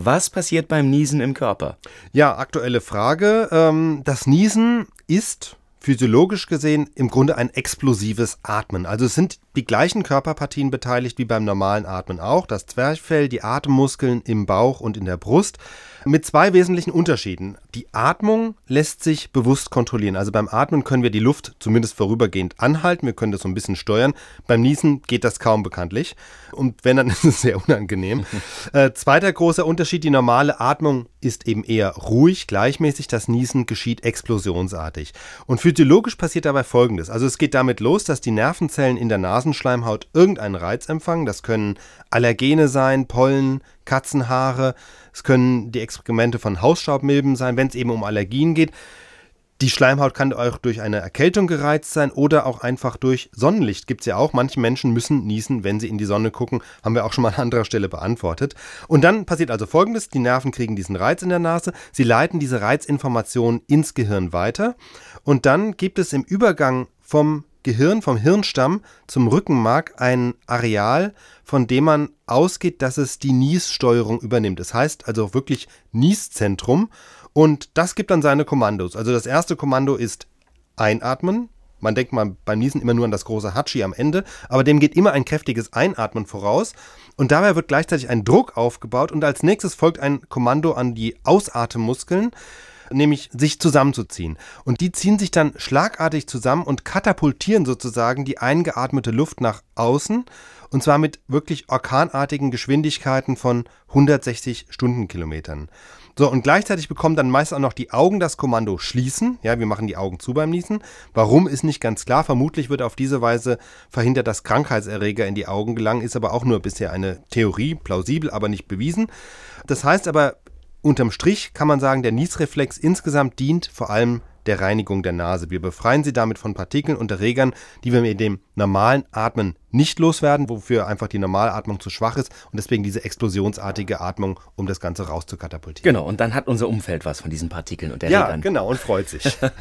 Was passiert beim Niesen im Körper? Ja, aktuelle Frage. Ähm, das Niesen ist physiologisch gesehen im Grunde ein explosives Atmen. Also es sind die gleichen Körperpartien beteiligt wie beim normalen Atmen auch. Das Zwerchfell, die Atemmuskeln im Bauch und in der Brust. Mit zwei wesentlichen Unterschieden. Die Atmung lässt sich bewusst kontrollieren. Also beim Atmen können wir die Luft zumindest vorübergehend anhalten. Wir können das so ein bisschen steuern. Beim Niesen geht das kaum bekanntlich. Und wenn, dann ist es sehr unangenehm. äh, zweiter großer Unterschied. Die normale Atmung ist eben eher ruhig, gleichmäßig. Das Niesen geschieht explosionsartig. Und physiologisch passiert dabei Folgendes. Also es geht damit los, dass die Nervenzellen in der Nasenschleimhaut irgendeinen Reiz empfangen. Das können Allergene sein, Pollen, Katzenhaare. Es können die Exkremente von Hausstaubmilben sein, wenn es eben um Allergien geht. Die Schleimhaut kann auch durch eine Erkältung gereizt sein oder auch einfach durch Sonnenlicht. Gibt es ja auch. Manche Menschen müssen niesen, wenn sie in die Sonne gucken. Haben wir auch schon mal an anderer Stelle beantwortet. Und dann passiert also Folgendes. Die Nerven kriegen diesen Reiz in der Nase. Sie leiten diese Reizinformationen ins Gehirn weiter. Und dann gibt es im Übergang vom Gehirn, vom Hirnstamm zum Rückenmark ein Areal, von dem man ausgeht, dass es die Niessteuerung übernimmt. Das heißt also wirklich Nieszentrum. Und das gibt dann seine Kommandos. Also das erste Kommando ist einatmen. Man denkt mal beim Niesen immer nur an das große Hatschi am Ende, aber dem geht immer ein kräftiges Einatmen voraus. Und dabei wird gleichzeitig ein Druck aufgebaut und als nächstes folgt ein Kommando an die Ausatemmuskeln nämlich sich zusammenzuziehen. Und die ziehen sich dann schlagartig zusammen und katapultieren sozusagen die eingeatmete Luft nach außen. Und zwar mit wirklich orkanartigen Geschwindigkeiten von 160 Stundenkilometern. So, und gleichzeitig bekommen dann meist auch noch die Augen das Kommando schließen. Ja, wir machen die Augen zu beim Niesen. Warum ist nicht ganz klar. Vermutlich wird auf diese Weise verhindert, dass Krankheitserreger in die Augen gelangen, ist aber auch nur bisher eine Theorie, plausibel, aber nicht bewiesen. Das heißt aber, unterm Strich kann man sagen, der Niesreflex insgesamt dient vor allem der Reinigung der Nase. Wir befreien sie damit von Partikeln und Erregern, die wir mit dem normalen Atmen nicht loswerden, wofür einfach die Normalatmung zu schwach ist und deswegen diese explosionsartige Atmung, um das Ganze rauszukatapultieren. Genau, und dann hat unser Umfeld was von diesen Partikeln und Erregern. Ja, genau, und freut sich.